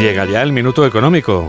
Llega ya el minuto económico.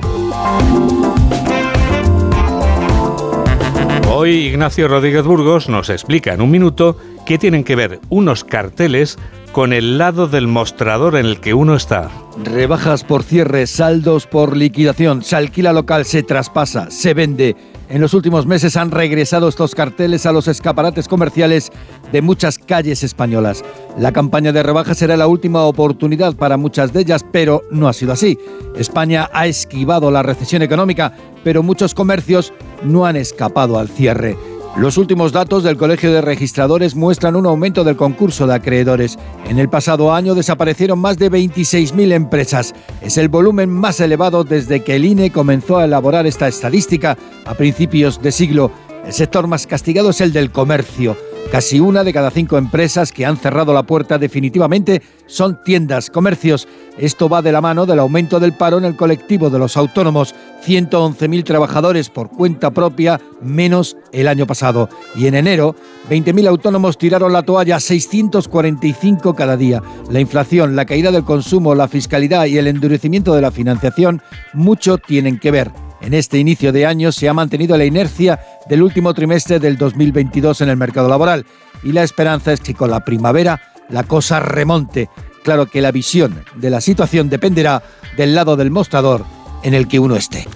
Hoy Ignacio Rodríguez Burgos nos explica en un minuto qué tienen que ver unos carteles con el lado del mostrador en el que uno está. Rebajas por cierre, saldos por liquidación, se alquila local, se traspasa, se vende. En los últimos meses han regresado estos carteles a los escaparates comerciales de muchas calles españolas. La campaña de rebajas será la última oportunidad para muchas de ellas, pero no ha sido así. España ha esquivado la recesión económica, pero muchos comercios no han escapado al cierre. Los últimos datos del Colegio de Registradores muestran un aumento del concurso de acreedores. En el pasado año desaparecieron más de 26.000 empresas. Es el volumen más elevado desde que el INE comenzó a elaborar esta estadística a principios de siglo. El sector más castigado es el del comercio. Casi una de cada cinco empresas que han cerrado la puerta definitivamente son tiendas, comercios. Esto va de la mano del aumento del paro en el colectivo de los autónomos. 111.000 trabajadores por cuenta propia, menos el año pasado. Y en enero, 20.000 autónomos tiraron la toalla, 645 cada día. La inflación, la caída del consumo, la fiscalidad y el endurecimiento de la financiación, mucho tienen que ver. En este inicio de año se ha mantenido la inercia del último trimestre del 2022 en el mercado laboral y la esperanza es que con la primavera la cosa remonte. Claro que la visión de la situación dependerá del lado del mostrador en el que uno esté.